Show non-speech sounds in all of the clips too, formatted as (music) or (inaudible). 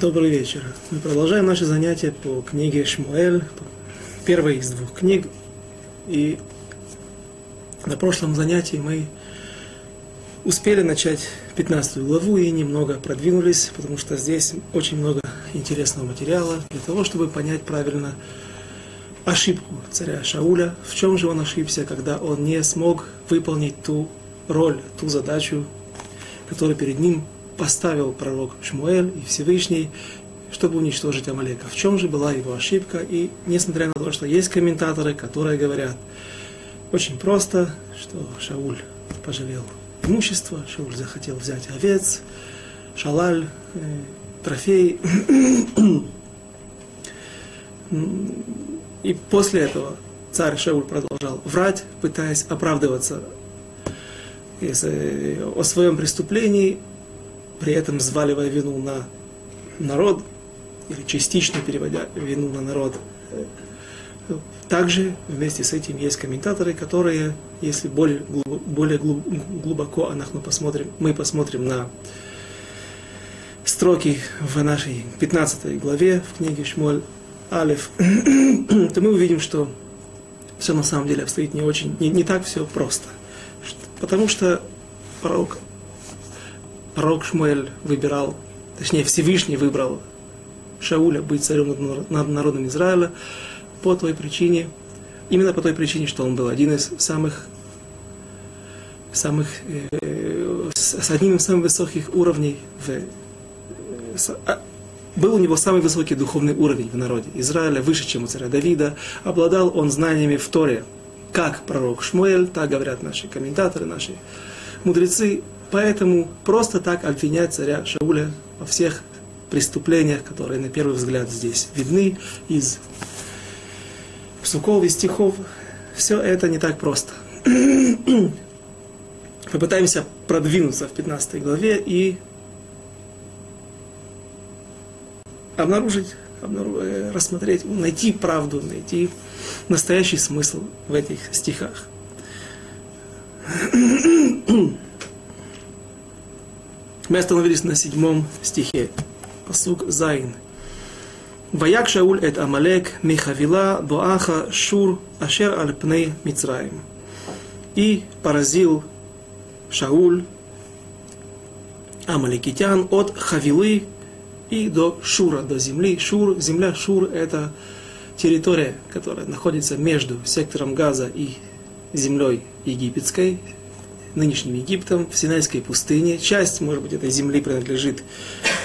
Добрый вечер. Мы продолжаем наши занятия по книге Шмуэль, первой из двух книг. И на прошлом занятии мы успели начать 15 главу и немного продвинулись, потому что здесь очень много интересного материала для того, чтобы понять правильно ошибку царя Шауля, в чем же он ошибся, когда он не смог выполнить ту роль, ту задачу, которую перед ним поставил пророк Шмуэль и Всевышний, чтобы уничтожить Амалека. В чем же была его ошибка? И несмотря на то, что есть комментаторы, которые говорят очень просто, что Шауль пожалел имущество, Шауль захотел взять овец, шалаль, э, трофей. (clears throat) И после этого царь Шауль продолжал врать, пытаясь оправдываться о своем преступлении, при этом взваливая вину на народ, или частично переводя вину на народ. Также вместе с этим есть комментаторы, которые, если более, более глубоко посмотрим, мы посмотрим на строки в нашей 15 главе в книге Шмоль Алиф, (clears throat) то мы увидим, что все на самом деле обстоит не очень, не, не так все просто. Потому что пророк пророк Шмуэль выбирал, точнее Всевышний выбрал Шауля быть царем над народом Израиля по той причине, именно по той причине, что он был один из самых, самых э, с одним из самых высоких уровней в, с, а, был у него самый высокий духовный уровень в народе Израиля, выше, чем у царя Давида. Обладал он знаниями в Торе, как пророк Шмуэль, так говорят наши комментаторы, наши мудрецы. Поэтому просто так обвинять царя Шауля во всех преступлениях, которые на первый взгляд здесь видны из псуков и стихов, все это не так просто. (clears throat) Попытаемся продвинуться в 15 главе и обнаружить, обнаружить, э, рассмотреть, найти правду, найти настоящий смысл в этих стихах. (clears throat) Мы остановились на седьмом стихе. Посук Зайн. Ваяк Шауль эт Амалек Михавила Боаха Шур Ашер Аль Пней Мицраим. И поразил Шауль Амаликитян от Хавилы и до Шура, до земли. Шур, земля Шур – это территория, которая находится между сектором Газа и землей египетской, нынешним Египтом, в Синайской пустыне. Часть, может быть, этой земли принадлежит,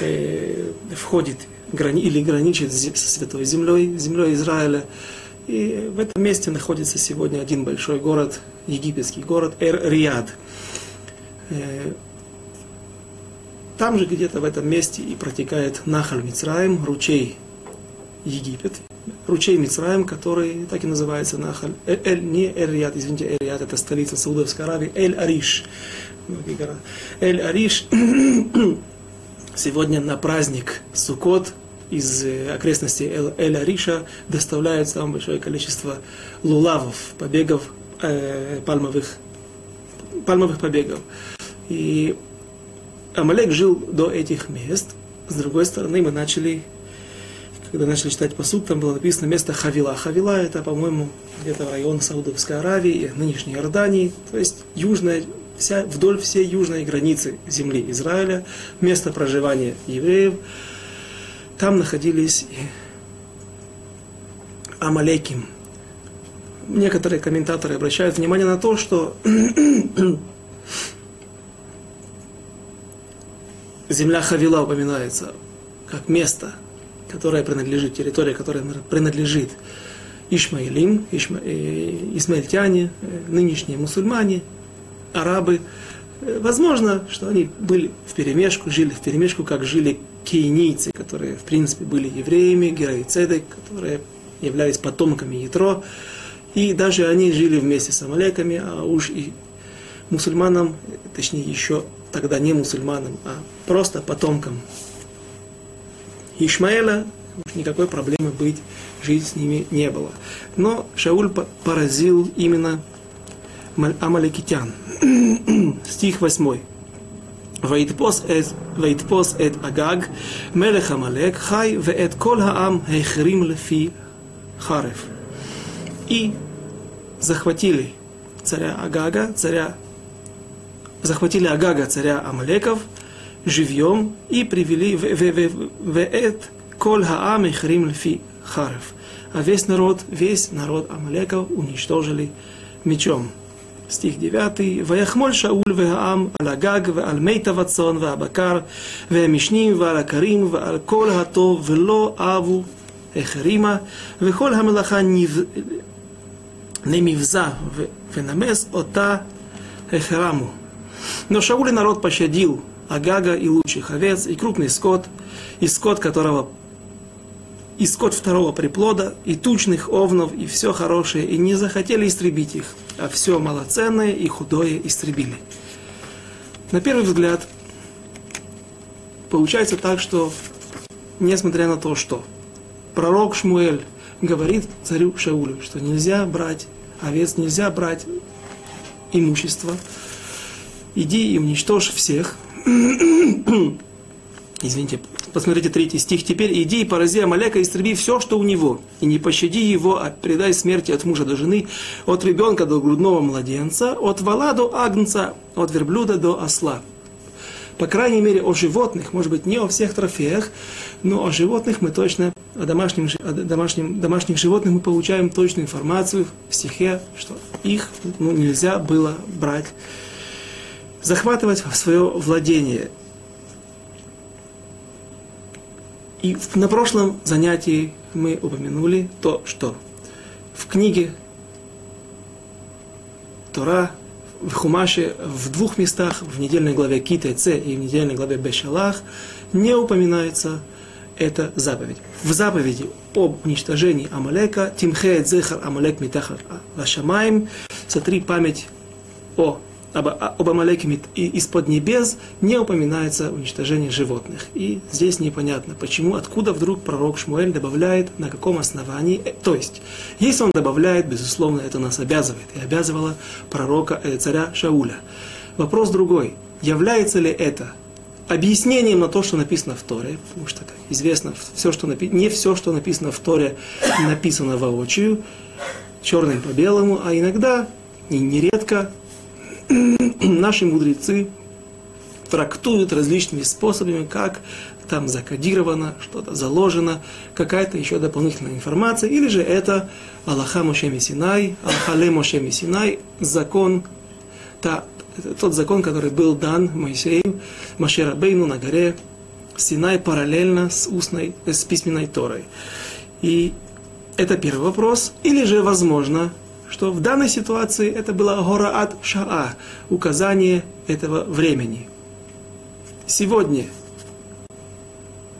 э, входит грани, или граничит со Святой Землей, землей Израиля. И в этом месте находится сегодня один большой город, египетский город Эр-Риад. Э, там же где-то в этом месте и протекает Нахаль Мицраим, ручей Египет, ручей Мицраем, который так и называется Нахаль. Эль, эль не Эль-Рияд, извините, Эль-Рияд это столица Саудовской Аравии, Эль-Ариш. Эль-Ариш (clears throat) сегодня на праздник Сукот из э, окрестностей Эль-Ариша доставляют самое большое количество лулавов, побегов, э, пальмовых, пальмовых побегов. И Амалек жил до этих мест. С другой стороны, мы начали когда начали читать посуд, там было написано место Хавила. Хавила это, по-моему, где-то район Саудовской Аравии, нынешней Иордании, то есть южная, вся, вдоль всей южной границы земли Израиля, место проживания евреев. Там находились Амалеким. Некоторые комментаторы обращают внимание на то, что (clears throat) земля Хавила упоминается как место – которая принадлежит, территория, которая принадлежит Ишмаилим, Ишма, э, исмаильтяне, э, нынешние мусульмане, арабы. Э, возможно, что они были в перемешку, жили в перемешку, как жили кейнийцы, которые, в принципе, были евреями, героицедек, которые являлись потомками Ятро. И даже они жили вместе с амалеками, а уж и мусульманам, точнее еще тогда не мусульманам, а просто потомкам Ишмаэля никакой проблемы быть, жить с ними не было. Но Шауль поразил именно амаликитян. (clears throat) Стих 8. ויתפוס את, ויתפוס את אגג, מלך עמלק, חי, ואת כל העם החרים לפי חרב. И захватили царя Агага, царя, захватили Агага, царя Амалеков, живьем, и привели в, в, в, в эт кол хаам хрим лфи харев. А весь народ, весь народ Амалеков уничтожили мечом. стих 9, ויחמול שאול והעם על הגג ועל מיטב הצאן והבקר והמשנים ועל הכרים ועל כל הטוב ולא אהבו החרימה וכל המלאכה немивза венамес ота эхраму. Но Шауль народ пощадил Агага и лучших овец, и крупный скот, и скот, которого и скот второго приплода, и тучных овнов, и все хорошее, и не захотели истребить их, а все малоценное и худое истребили. На первый взгляд, получается так, что, несмотря на то, что пророк Шмуэль говорит царю Шаулю, что нельзя брать овец, нельзя брать имущество, иди и уничтожь всех, (coughs) извините, посмотрите третий стих, теперь иди и порази Амалека, истреби все, что у него, и не пощади его, а предай смерти от мужа до жены, от ребенка до грудного младенца, от вала до агнца, от верблюда до осла. По крайней мере, о животных, может быть, не о всех трофеях, но о животных мы точно, о, домашнем, о домашнем, домашних животных мы получаем точную информацию в стихе, что их ну, нельзя было брать, захватывать в свое владение. И на прошлом занятии мы упомянули то, что в книге Тора, в Хумаше, в двух местах, в недельной главе Кита Ц и в недельной главе Бешалах, не упоминается эта заповедь. В заповеди об уничтожении Амалека, Тимхеет Зехар Амалек Митахар Лашамаем, сотри память о об, об Амалеке из-под небес не упоминается уничтожение животных. И здесь непонятно, почему, откуда вдруг пророк Шмуэль добавляет, на каком основании. Э, то есть, если он добавляет, безусловно, это нас обязывает. И обязывало пророка, э, царя Шауля. Вопрос другой. Является ли это объяснением на то, что написано в Торе, потому что, как известно, все, что напи... не все, что написано в Торе, написано воочию, черным по белому, а иногда и нередко (clears throat) наши мудрецы трактуют различными способами, как там закодировано, что-то заложено, какая-то еще дополнительная информация, или же это Аллаха Моше Синай, Аллахале Моше Синай, закон, та, тот закон, который был дан Моисею, Машера Бейну на горе Синай параллельно с устной, с письменной Торой. И это первый вопрос. Или же, возможно, что в данной ситуации это было гораат шаа, указание этого времени. Сегодня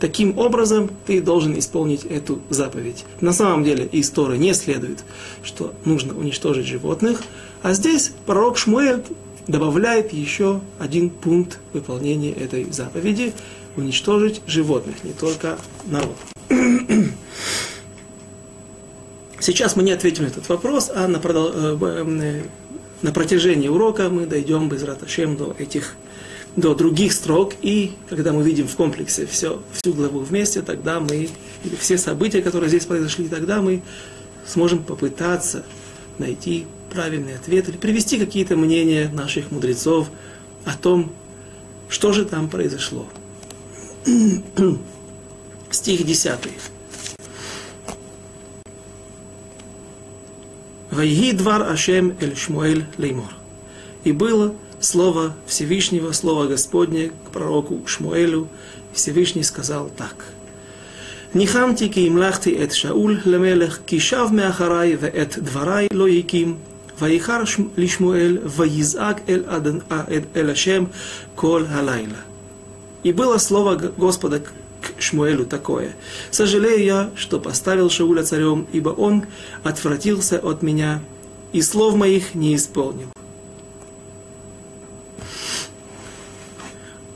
таким образом ты должен исполнить эту заповедь. На самом деле из Торы не следует, что нужно уничтожить животных, а здесь пророк Шмуэль добавляет еще один пункт выполнения этой заповеди – уничтожить животных, не только народ. Сейчас мы не ответим на этот вопрос, а на, продол... Э, э, на протяжении урока мы дойдем без раташем до этих до других строк, и когда мы видим в комплексе все, всю главу вместе, тогда мы, или все события, которые здесь произошли, тогда мы сможем попытаться найти правильный ответ или привести какие-то мнения наших мудрецов о том, что же там произошло. (clears throat) Стих 10. Вайги двар Ашем эль Шмуэль леймор. И было слово Всевышнего, слово Господне к пророку Шмуэлю. Всевышний сказал так. ניחמתי כי המלכתי את שאול למלך, כי שב מאחריי ואת דבריי לא הקים, ויחר לשמואל ויזעק אל, אל השם כל הלילה. И было слово Господа Шмуэлю такое. «Сожалею я, что поставил Шауля царем, ибо он отвратился от меня и слов моих не исполнил».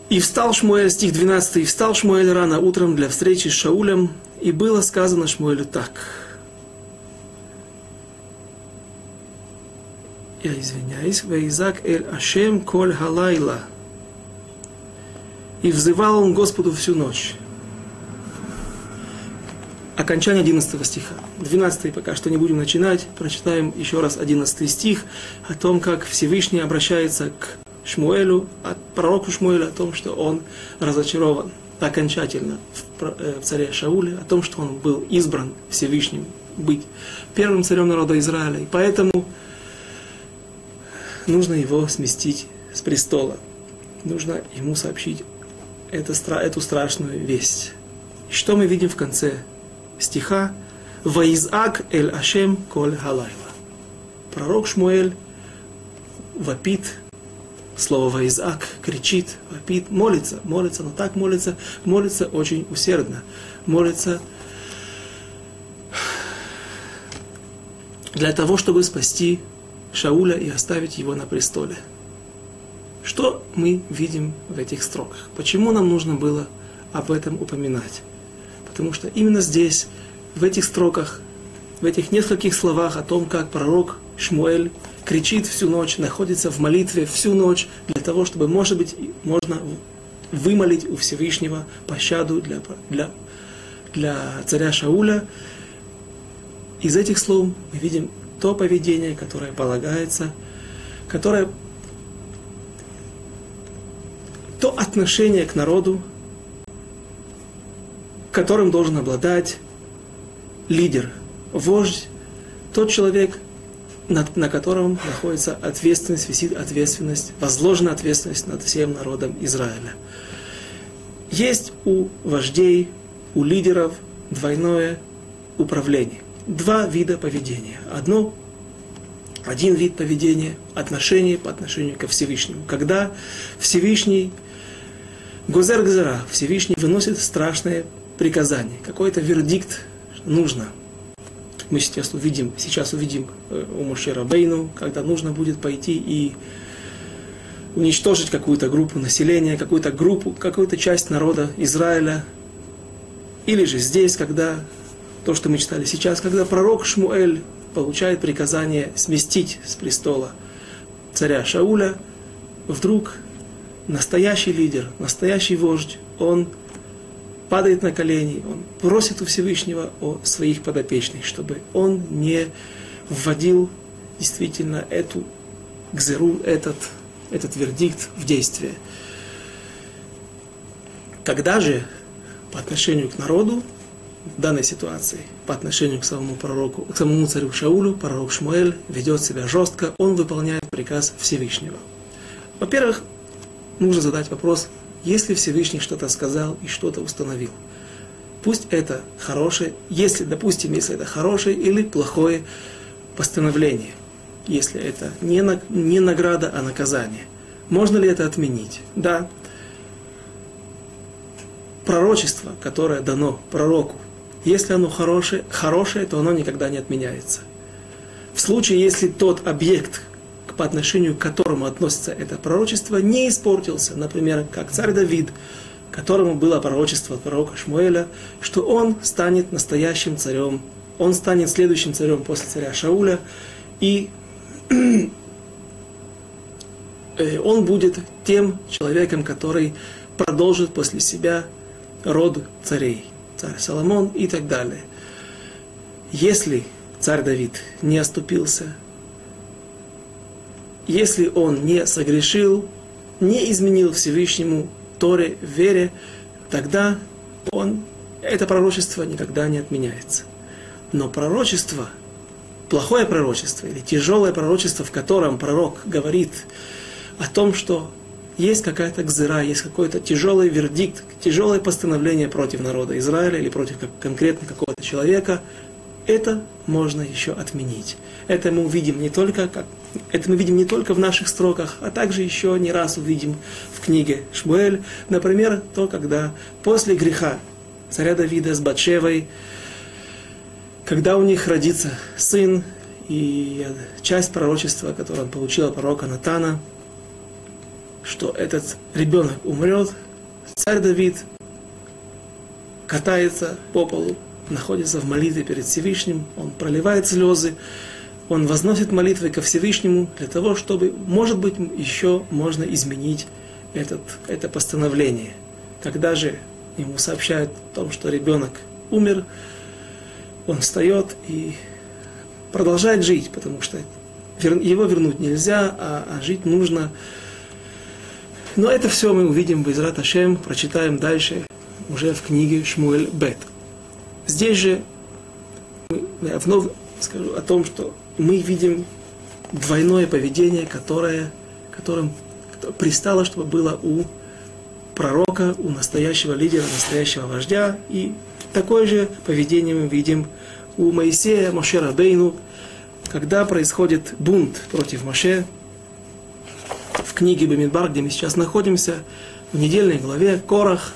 И встал Шмуэль, стих 12, и встал Шмуэль рано утром для встречи с Шаулем, и было сказано Шмуэлю так. Я извиняюсь, Вейзак эль Ашем коль халайла – И взывал он Господу всю ночь. Окончание 11 стиха. 12 пока что не будем начинать. Прочитаем еще раз 11 стих о том, как Всевышний обращается к Шмуэлю, от пророку Шмуэля о том, что он разочарован окончательно в, э, в царе Шауле, о том, что он был избран Всевышним быть первым царем народа Израиля. И поэтому нужно его сместить с престола. Нужно ему сообщить эту страшную весть. И что мы видим в конце стиха? «Ваизак эль Ашем коль халайла». Пророк Шмуэль вопит, слово «ваизак» кричит, вопит, молится, молится, но так молится, молится очень усердно, молится для того, чтобы спасти Шауля и оставить его на престоле. Что мы видим в этих строках? Почему нам нужно было об этом упоминать? Потому что именно здесь, в этих строках, в этих нескольких словах о том, как пророк Шмуэль кричит всю ночь, находится в молитве всю ночь для того, чтобы, может быть, можно вымолить у Всевышнего пощаду для, для, для царя Шауля. Из этих слов мы видим то поведение, которое полагается, которое то отношение к народу, которым должен обладать лидер, вождь, тот человек, над, на котором находится ответственность, висит ответственность, возложена ответственность над всем народом Израиля. Есть у вождей, у лидеров двойное управление два вида поведения. Одно, один вид поведения, отношение по отношению ко Всевышнему. Когда Всевышний, Гозер Гзера, Всевышний выносит страшное приказание, какой-то вердикт нужно. Мы сейчас увидим, сейчас увидим э, у Мушера Бейну, когда нужно будет пойти и уничтожить какую-то группу населения, какую-то группу, какую-то часть народа Израиля. Или же здесь, когда то, что мы читали сейчас, когда пророк Шмуэль получает приказание сместить с престола царя Шауля, вдруг настоящий лидер, настоящий вождь, он падает на колени, он просит у Всевышнего о своих подопечных, чтобы он не вводил действительно эту гзеру, этот, этот вердикт в действие. Когда же по отношению к народу в данной ситуации по отношению к самому пророку, к самому царю Шаулю, пророк Шмуэль ведет себя жестко, он выполняет приказ Всевышнего. Во-первых, нужно задать вопрос, если Всевышний что-то сказал и что-то установил. Пусть это хорошее, если, допустим, если это хорошее или плохое постановление, если это не, на, не награда, а наказание. Можно ли это отменить? Да. Пророчество, которое дано пророку, если оно хорошее, хорошее, то оно никогда не отменяется. В случае, если тот объект, по отношению к которому относится это пророчество, не испортился, например, как царь Давид, которому было пророчество от пророка Шмуэля, что он станет настоящим царем, он станет следующим царем после царя Шауля, и (clears throat) э, он будет тем человеком, который продолжит после себя род царей царь Соломон и так далее. Если царь Давид не оступился, если он не согрешил, не изменил Всевышнему Торе, вере, тогда он, это пророчество никогда не отменяется. Но пророчество, плохое пророчество или тяжелое пророчество, в котором пророк говорит о том, что есть какая-то гзыра, есть какой-то тяжелый вердикт, тяжелое постановление против народа Израиля или против конкретно какого-то человека, это можно еще отменить. Это мы увидим не только, как, это мы видим не только в наших строках, а также еще не раз увидим в книге Шмуэль. Например, то, когда после греха царя Давида с Батшевой, когда у них родится сын, и часть пророчества, которое он получил от пророка Натана, что этот ребенок умрет, царь Давид катается по полу, находится в молитве перед Всевышним, он проливает слезы, он возносит молитвы ко Всевышнему для того, чтобы, может быть, еще можно изменить этот, это постановление. когда же ему сообщают о том, что ребенок умер, он встает и продолжает жить, потому что его вернуть нельзя, а, а жить нужно. Но это все мы увидим в Израт Ашем, прочитаем дальше уже в книге Шмуэль Бет. Здесь же я вновь скажу о том, что мы видим двойное поведение, которое, которым пристало, чтобы было у пророка, у настоящего лидера, настоящего вождя. И такое же поведение мы видим у Моисея, Моше Бейну, когда происходит бунт против Моше, в книге Бамидбар, где мы сейчас находимся, в недельной главе Корах,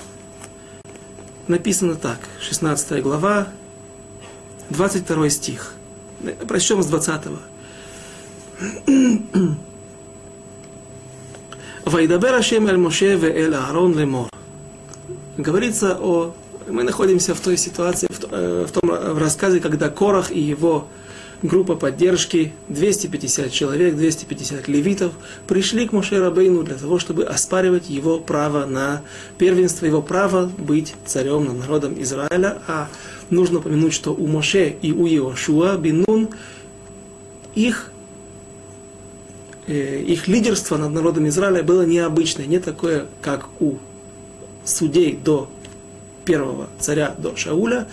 написано так, 16 глава, 22 стих. Прочтем с 20. Вайдабер Ашем эль Моше ве эль Аарон лемор. Говорится о... Мы находимся в той ситуации, в, э, в том в рассказе, когда Корах и его группа поддержки, 250 человек, 250 левитов, пришли к Моше Рабейну для того, чтобы оспаривать его право на первенство, его право быть царем над народом Израиля. А нужно упомянуть, что у Моше и у Иошуа Бинун их э, их лидерство над народом Израиля было необычное, не такое, как у судей до первого царя, до Шауля,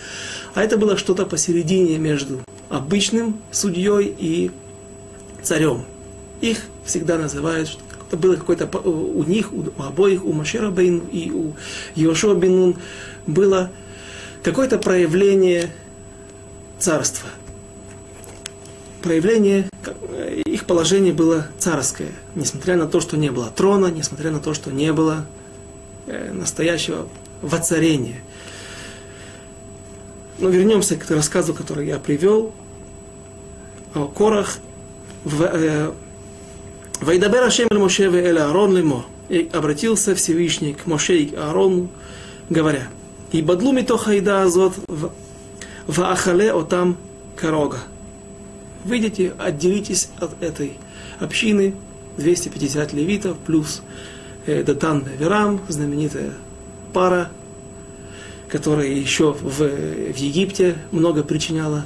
а это было что-то посередине между обычным судьей и царем. Их всегда называют, что было какое-то у них, у обоих, у Машера Бейну и у Йошуа Бинун было какое-то проявление царства. Проявление, их положение было царское, несмотря на то, что не было трона, несмотря на то, что не было э, настоящего воцарения. Но вернемся к рассказу, который я привел о Корах. Э, Вайдабер Ашем эль Моше эль лемо. И обратился Всевышний к Моше и Аарону, говоря, и бадлу митоха еда азот в ахале отам корога. Выйдите, отделитесь от этой общины, 250 левитов, плюс э, Датан Верам, знаменитая пара, которая еще в, в Египте много причиняла,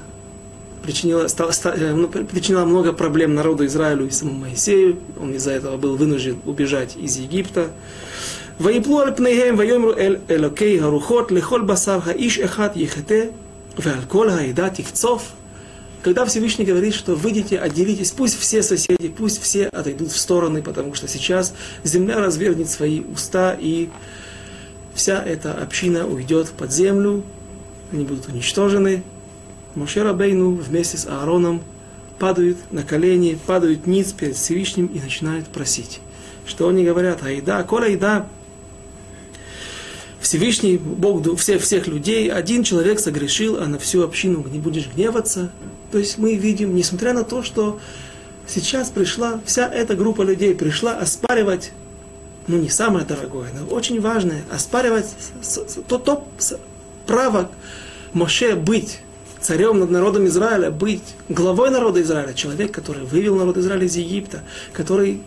причинила, стала, э, ну, причиняла много проблем народу Израилю и самому Моисею. Он из-за этого был вынужден убежать из Египта. ויפלו על פניהם ויאמרו אל אלוקי הרוחות לכל בשר האיש אחד יחטא ועל כל העדה תקצוף. Когда Всевышний говорит, что выйдите, отделитесь, пусть все соседи, пусть все отойдут в стороны, потому что сейчас земля развернет свои уста, и вся эта община уйдет под землю, они будут уничтожены. Моше Рабейну вместе с Аароном падают на колени, падают ниц перед Всевышним и начинают просить. Что они говорят? Айда, кола айда, Всевышний Бог всех, всех людей, один человек согрешил, а на всю общину не будешь гневаться. То есть мы видим, несмотря на то, что сейчас пришла, вся эта группа людей пришла оспаривать, ну не самое дорогое, но очень важное, оспаривать то, то право Моше быть царем над народом Израиля, быть главой народа Израиля, человек, который вывел народ Израиля из Египта, который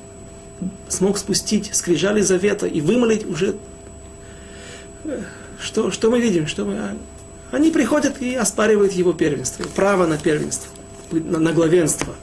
смог спустить скрижали завета и вымолить уже что, что мы видим? Что мы, они приходят и оспаривают его первенство, право на первенство, на главенство.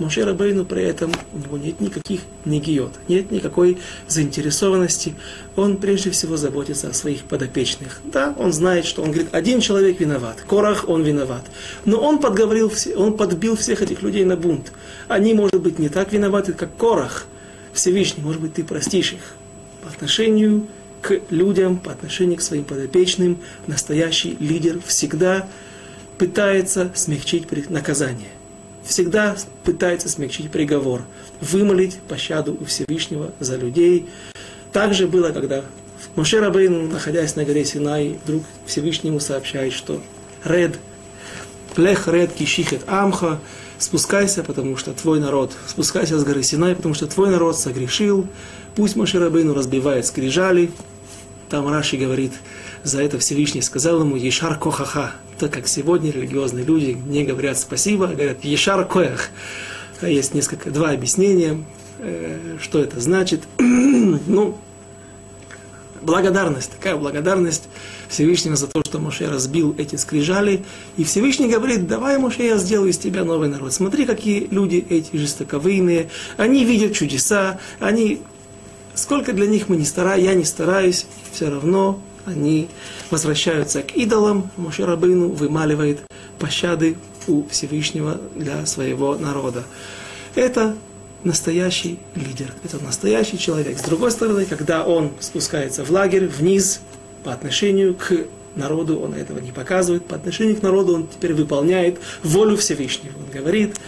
Моше Рабейну при этом у него нет никаких негиот, нет никакой заинтересованности. Он прежде всего заботится о своих подопечных. Да, он знает, что он говорит, один человек виноват, Корах он виноват. Но он подговорил, он подбил всех этих людей на бунт. Они, может быть, не так виноваты, как Корах. Всевышний, может быть, ты простишь их по отношению к людям, по отношению к своим подопечным, настоящий лидер всегда пытается смягчить наказание. Всегда пытается смягчить приговор, вымолить пощаду у Всевышнего за людей. Так же было, когда Моше Рабейну, находясь на горе Синай, вдруг Всевышнему сообщает, что Ред, Лех Ред Кишихет Амха, спускайся, потому что твой народ, спускайся с горы Синай, потому что твой народ согрешил, пусть Моше Рабейну разбивает скрижали, там Раши говорит, за это Всевышний сказал ему «Ешар кохаха», так как сегодня религиозные люди не говорят спасибо, а говорят «Ешар коях». Есть несколько, два объяснения, э, что это значит. (clears throat) ну, благодарность, такая благодарность Всевышнего за то, что Моше разбил эти скрижали. И Всевышний говорит, давай, Моше, я сделаю из тебя новый народ. Смотри, какие люди эти жестоковыйные. Они видят чудеса, они... Сколько для них мы не стараемся, я не стараюсь, все равно они возвращаются к идолам. Моше Рабыну вымаливает пощады у Всевышнего для своего народа. Это настоящий лидер, это настоящий человек. С другой стороны, когда он спускается в лагерь, вниз, по отношению к народу он этого не показывает, по отношению к народу он теперь выполняет волю Всевышнего. Он говорит,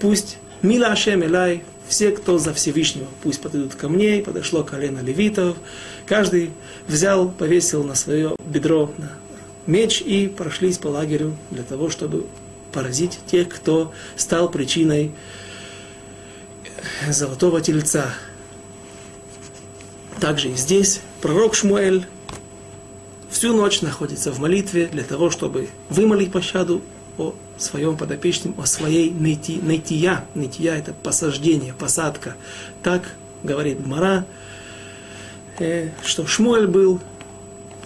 пусть Мила Ашем Элай, все, кто за Всевышнего, пусть подойдут ко мне, и подошло колено левитов, каждый взял, повесил на свое бедро меч и прошлись по лагерю для того, чтобы поразить тех, кто стал причиной золотого тельца. Также и здесь пророк Шмуэль всю ночь находится в молитве для того, чтобы вымолить пощаду о своем подопечном, о своей найти, найтия. Найтия – это посаждение, посадка. Так говорит Гмара, э, что Шмуэль был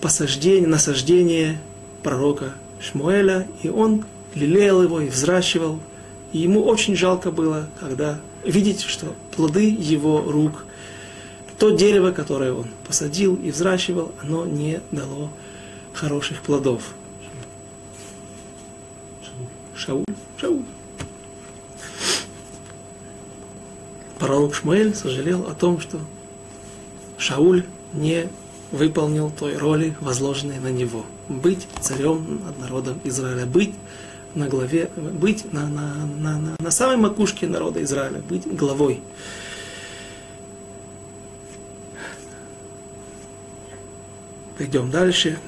посаждение, насаждение пророка Шмуэля, и он лелеял его и взращивал. И ему очень жалко было, когда видеть, что плоды его рук, то дерево, которое он посадил и взращивал, оно не дало хороших плодов. Шауль, Шауль. Пророк Шмуэль сожалел о том, что Шауль не выполнил той роли, возложенной на него. Быть царем над народом Израиля, быть на главе, быть на, на, на, на, на самой макушке народа Израиля, быть главой. Пойдем дальше.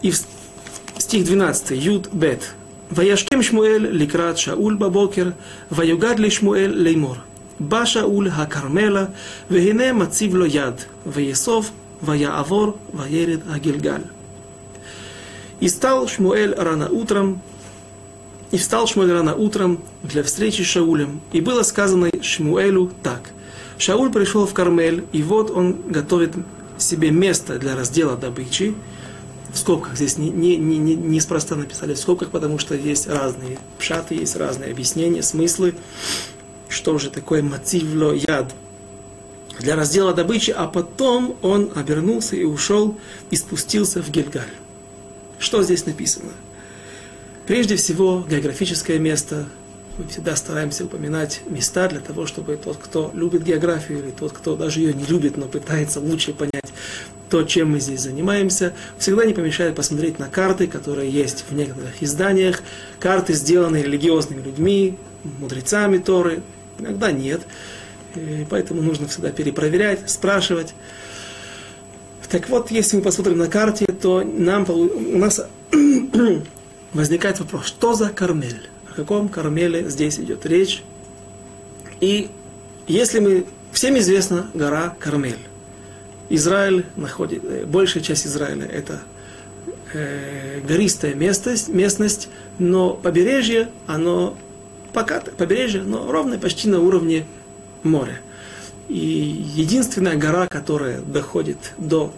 И в стих 12, Юд Бет. וישכם שמואל לקראת שאול בבוקר, ויוגד לשמואל לאמור. בא שאול הכרמלה, והנה מציב לו יד, ויאסוף, ויעבור, וירד הגלגל. И стал Шмуэль рано утром, и встал Шмуэль рано утром для встречи с Шаулем. И было сказано Шмуэлю так. Шауль пришел в Кармель, и вот он готовит себе место для раздела добычи. в скобках здесь не, не, не, не, неспроста написали в скобках, потому что есть разные пшаты, есть разные объяснения, смыслы. Что же такое мотивло яд? Для раздела добычи, а потом он обернулся и ушел и спустился в Гильгаль. Что здесь написано? Прежде всего, географическое место. Мы всегда стараемся упоминать места для того, чтобы тот, кто любит географию, или тот, кто даже ее не любит, но пытается лучше понять то, чем мы здесь занимаемся, всегда не помешает посмотреть на карты, которые есть в некоторых изданиях. Карты, сделанные религиозными людьми, мудрецами Торы. Иногда нет. И поэтому нужно всегда перепроверять, спрашивать. Так вот, если мы посмотрим на карте, то нам, у нас (clears throat) возникает вопрос, что за Кармель? О каком Кармеле здесь идет речь? И если мы... Всем известна гора Кармель. Израиль находит... Э, большая часть Израиля это э, гористая местность, местность, но побережье, оно пока побережье, но ровно почти на уровне моря. И единственная гора, которая доходит до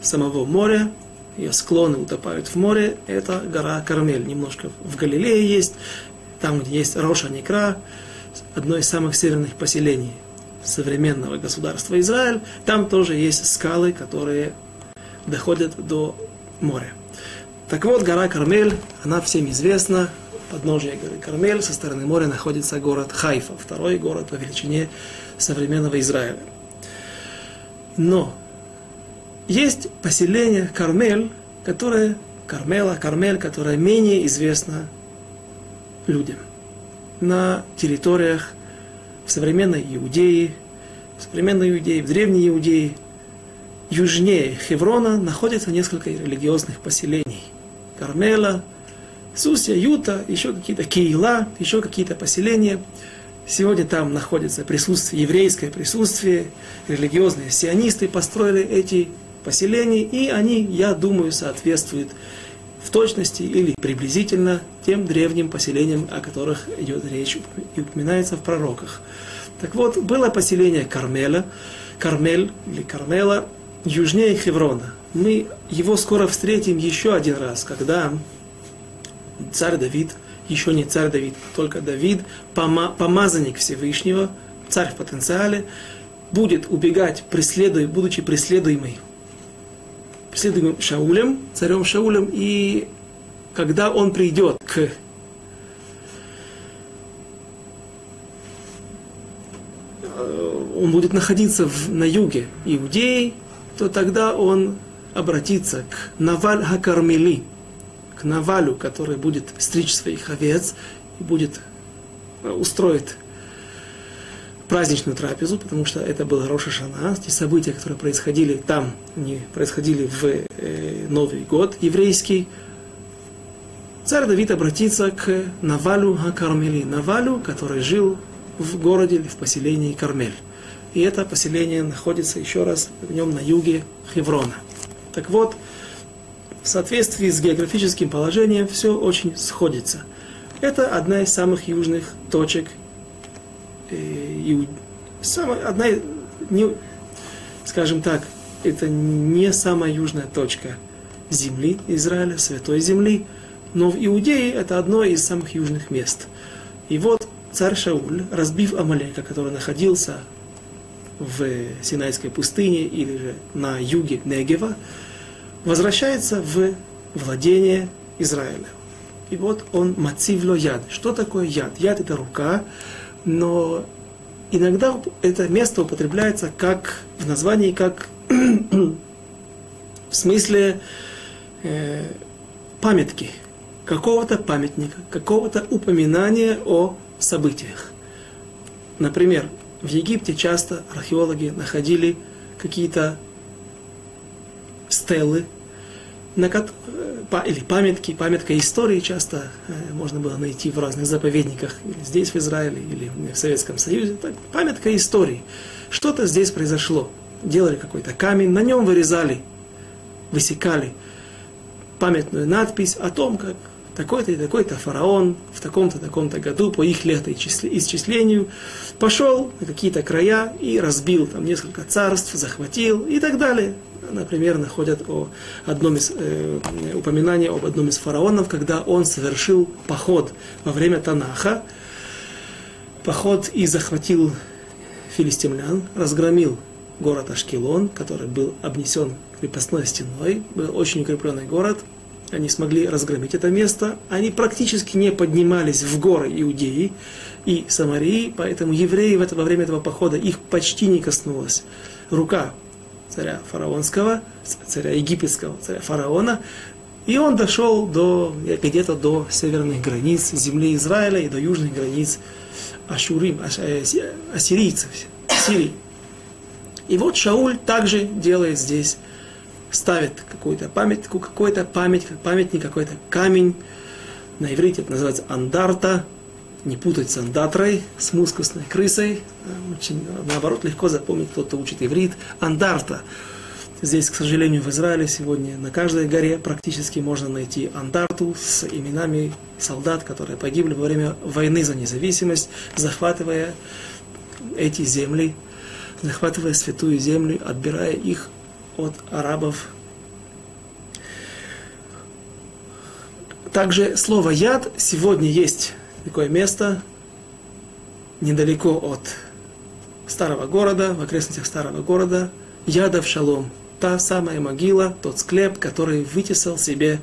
самого моря, ее склоны утопают в море, это гора Кармель. Немножко в Галилее есть, там, где есть Роша Некра, одно из самых северных поселений современного государства Израиль, там тоже есть скалы, которые доходят до моря. Так вот, гора Кармель, она всем известна, подножие горы Кармель, со стороны моря находится город Хайфа, второй город по величине современного Израиля. Но есть поселение Кармель, которое, Кармела, Кармель, которое менее известно людям. На территориях в современной Иудеи, в современной Иудеи, в древней Иудеи, южнее Хеврона находится несколько религиозных поселений. Кармела, Сусия, Юта, еще какие-то Киила, еще какие-то поселения. Сегодня там находится присутствие, еврейское присутствие, религиозные сионисты построили эти поселений, и они, я думаю, соответствуют в точности или приблизительно тем древним поселениям, о которых идет речь и упоминается в пророках. Так вот, было поселение Кармеля, Кармель или Кармела, южнее Хеврона. Мы его скоро встретим еще один раз, когда царь Давид, еще не царь Давид, только Давид, помазанник Всевышнего, царь в потенциале, будет убегать, преследуя, будучи преследуемый, преследуемым Шаулем, царем Шаулем, и когда он придет к он будет находиться в, на юге Иудеи, то тогда он обратится к Наваль Хакармели, к Навалю, который будет стричь своих овец и будет э, устроить праздничную трапезу, потому что это был Роша Шана, те события, которые происходили там, не происходили в э, Новый год еврейский. Царь Давид обратится к Навалю Хакармели, Навалю, который жил в городе или в поселении Кармель. И это поселение находится еще раз в нем на юге Хеврона. Так вот, в соответствии с географическим положением все очень сходится. Это одна из самых южных точек, и самая, одна, не, скажем так, это не самая южная точка земли Израиля, святой земли, но в Иудее это одно из самых южных мест. И вот царь Шауль, разбив Амалека, который находился в Синайской пустыне или же на юге Негева, возвращается в владение Израиля. И вот он мацивло яд. Что такое яд? Яд это рука, но иногда это место употребляется как в названии, как (clears throat) в смысле э, памятки, какого-то памятника, какого-то упоминания о событиях. Например, в Египте часто археологи находили какие-то стелы, на, или памятки, памятка истории часто э, можно было найти в разных заповедниках, здесь в Израиле, или в Советском Союзе. Так, памятка истории. Что-то здесь произошло. Делали какой-то камень, на нем вырезали, высекали памятную надпись о том, как такой-то и такой-то фараон в таком-то, таком-то году по их летоисчислению пошел на какие-то края и разбил там несколько царств, захватил и так далее. Например, находят о одном из, э, упоминания об одном из фараонов, когда он совершил поход во время Танаха, поход и захватил филистимлян, разгромил город Ашкелон, который был обнесен крепостной стеной, был очень укрепленный город – они смогли разгромить это место, они практически не поднимались в горы Иудеи и Самарии, поэтому евреи в это, во время этого похода их почти не коснулась рука царя фараонского, царя египетского, царя фараона, и он дошел до, где-то до северных границ земли Израиля и до южных границ Ашурим, э, ассирийцев, Сирии. И вот Шауль также делает здесь ставит какую-то памятку, какой-то память, памятник, какой-то камень. На иврите это называется андарта. Не путать с андатрой, с мускусной крысой. Очень, наоборот, легко запомнить, кто-то учит иврит. Андарта. Здесь, к сожалению, в Израиле сегодня на каждой горе практически можно найти андарту с именами солдат, которые погибли во время войны за независимость, захватывая эти земли, захватывая святую землю, отбирая их от арабов. Также слово яд сегодня есть такое место недалеко от старого города, в окрестностях старого города, Ядов Шалом. Та самая могила, тот склеп, который вытесал себе,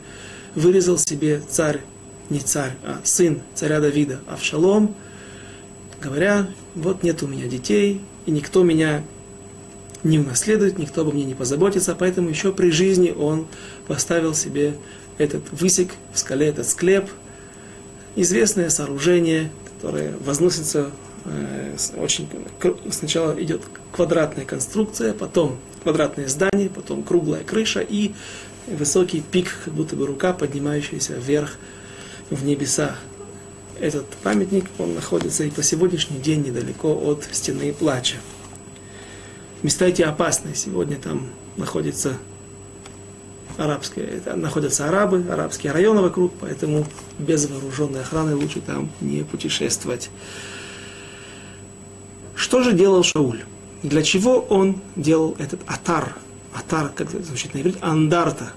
вырезал себе царь, не царь, а сын царя Давида, Авшалом, говоря, вот нет у меня детей, и никто меня не унаследует, никто обо мне не позаботится, поэтому еще при жизни он поставил себе этот высек в скале, этот склеп, известное сооружение, которое возносится э, очень сначала идет квадратная конструкция, потом квадратное здание, потом круглая крыша и высокий пик, как будто бы рука, поднимающаяся вверх в небеса. Этот памятник, он находится и по сегодняшний день недалеко от стены плача. Места эти опасные. Сегодня там находится арабские, находятся арабы, арабские районы вокруг, поэтому без вооруженной охраны лучше там не путешествовать. Что же делал Шауль? Для чего он делал этот атар, Атар, как звучит на иврите, андарта.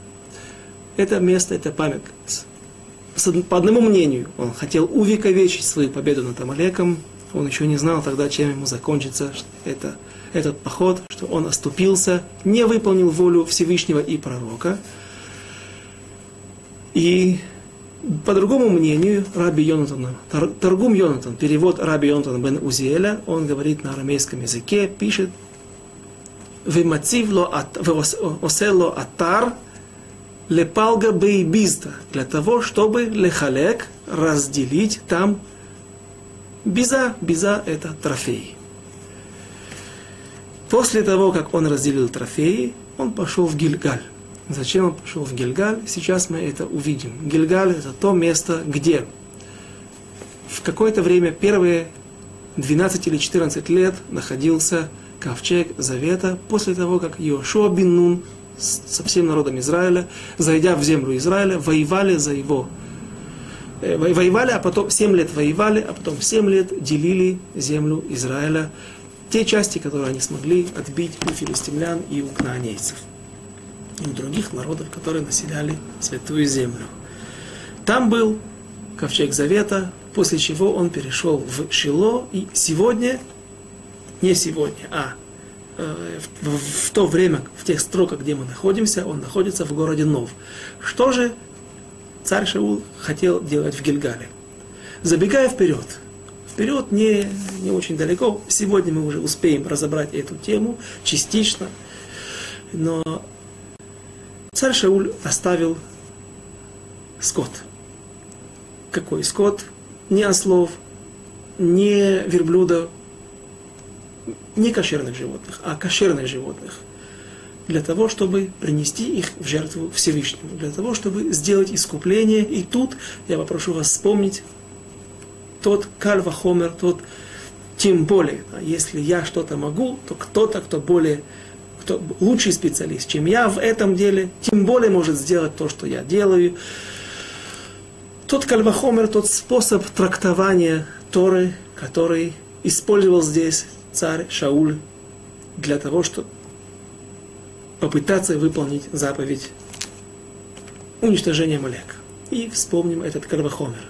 Это место, это память. По одному мнению, он хотел увековечить свою победу над Амалеком. Он еще не знал тогда, чем ему закончится это, этот поход, что он оступился, не выполнил волю Всевышнего и пророка. И по другому мнению Раби Йонатана, Торгум Йонатан, перевод Раби Йонатана бен Узиэля, он говорит на арамейском языке, пишет «Вемацивло осело атар лепалга бейбизда» для того, чтобы лехалек разделить там биза. Биза – это трофей. После того, как он разделил трофеи, он пошел в Гильгаль. Зачем он пошел в Гильгаль? Сейчас мы это увидим. Гильгаль это то место, где в какое-то время, первые 12 или 14 лет, находился ковчег Завета после того, как Йошуа бин Нун со всем народом Израиля, зайдя в землю Израиля, воевали за его э, воевали, а потом 7 лет воевали, а потом 7 лет делили землю Израиля, те части, которые они смогли отбить у филистимлян и у кнаанейцев и у других народов, которые населяли Святую Землю. Там был ковчег Завета, после чего он перешел в Шило, и сегодня, не сегодня, а э, в, в, в то время, в тех строках, где мы находимся, он находится в городе Нов. Что же царь Шаул хотел делать в Гильгале? Забегая вперед, вперед не, не очень далеко, сегодня мы уже успеем разобрать эту тему частично, но Царь Шауль оставил скот. Какой скот? Не ослов, не верблюдов, не кошерных животных, а кошерных животных. Для того, чтобы принести их в жертву Всевышнему. Для того, чтобы сделать искупление. И тут я попрошу вас вспомнить тот кальва хомер, тот тем более, если я что-то могу, то кто-то, кто более кто лучший специалист, чем я в этом деле, тем более может сделать то, что я делаю. Тот кальвахомер, тот способ трактования Торы, который использовал здесь царь Шауль для того, чтобы попытаться выполнить заповедь уничтожения Малека. И вспомним этот кальвахомер.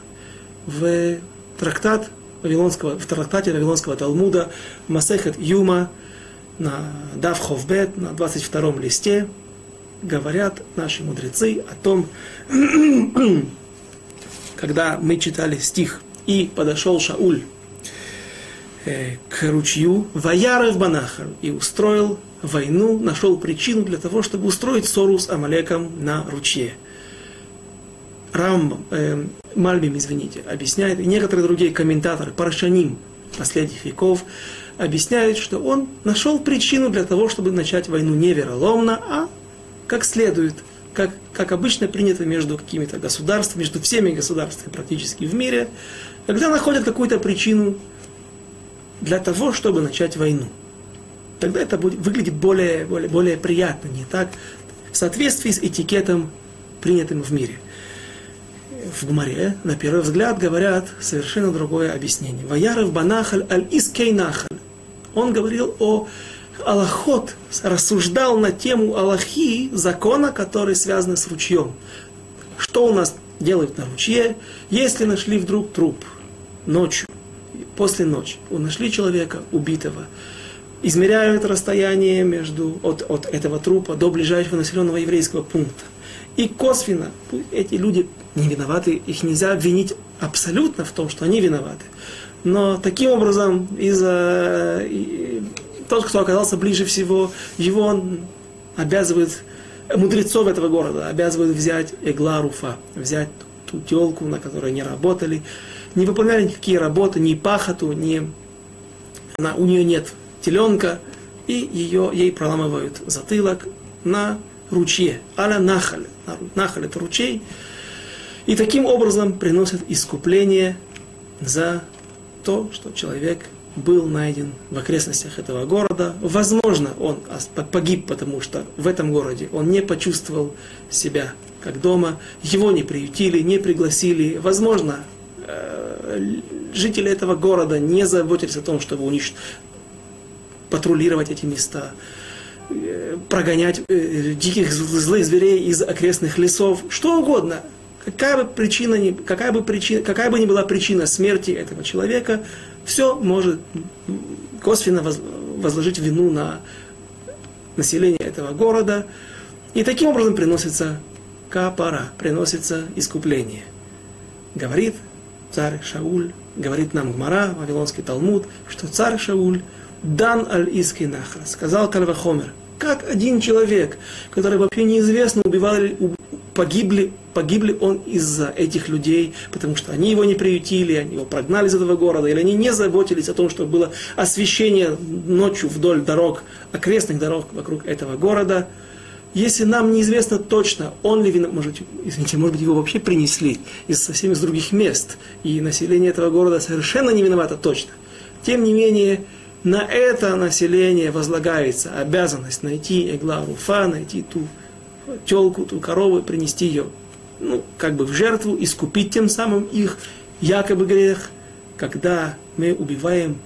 В трактат Вавилонского, в трактате Вавилонского Талмуда Масехет Юма на Дав Ховбет, на 22 листе, говорят наши мудрецы о том, (clears throat) когда мы читали стих, и подошел Шауль э, к ручью Ваяров Банахар и устроил войну, нашел причину для того, чтобы устроить ссору с Амалеком на ручье. Рамбам, э, Мальбим, извините, объясняет, и некоторые другие комментаторы, Парашаним последних веков, объясняет, что он нашел причину для того, чтобы начать войну не вероломно, а как следует, как, как обычно принято между какими-то государствами, между всеми государствами практически в мире, когда находят какую-то причину для того, чтобы начать войну. Тогда это будет, выглядит более, более, более приятно, не так, в соответствии с этикетом, принятым в мире в Гмаре, на первый взгляд, говорят совершенно другое объяснение. Ваяров банахаль аль искей нахаль. Он говорил о Аллахот, рассуждал на тему Аллахи, закона, который связан с ручьем. Что у нас делают на ручье, если нашли вдруг труп ночью, после ночи, нашли человека убитого, измеряют расстояние между, от, от этого трупа до ближайшего населенного еврейского пункта. И косвенно эти люди не виноваты, их нельзя обвинить абсолютно в том, что они виноваты. Но таким образом, из-за тот, кто оказался ближе всего, его он обязывает, мудрецов этого города, обязывает взять Эгларуфа, взять ту телку, на которой они работали, не выполняли никакие работы, ни пахоту, ни... Она, у нее нет теленка, и ее, ей проламывают затылок на ручье, аля нахаль. Нахаль это ручей. И таким образом приносят искупление за то, что человек был найден в окрестностях этого города. Возможно, он погиб, потому что в этом городе он не почувствовал себя как дома, его не приютили, не пригласили. Возможно, э, жители этого города не заботились о том, чтобы уничтожить, патрулировать эти места. Э, прогонять э, диких злых зверей из окрестных лесов, что угодно. Какая бы, причина ни, какая, бы причина, какая бы ни была причина смерти этого человека, все может косвенно возложить вину на население этого города. И таким образом приносится капара, приносится искупление. Говорит царь Шауль, говорит нам Гмара, Вавилонский Талмуд, что царь Шауль дан аль иски нахра, сказал Кальвахомер, как один человек, который вообще неизвестно, убивали, погибли, погибли он из-за этих людей, потому что они его не приютили, они его прогнали из этого города, или они не заботились о том, чтобы было освещение ночью вдоль дорог, окрестных дорог вокруг этого города. Если нам неизвестно точно, он ли виноват, может, извините, может быть, его вообще принесли из совсем из других мест, и население этого города совершенно не виновато точно. Тем не менее, на это население возлагается обязанность найти Эгла Руфа, найти ту телку, ту корову, принести ее ну, как бы в жертву, искупить тем самым их якобы грех, когда мы убиваем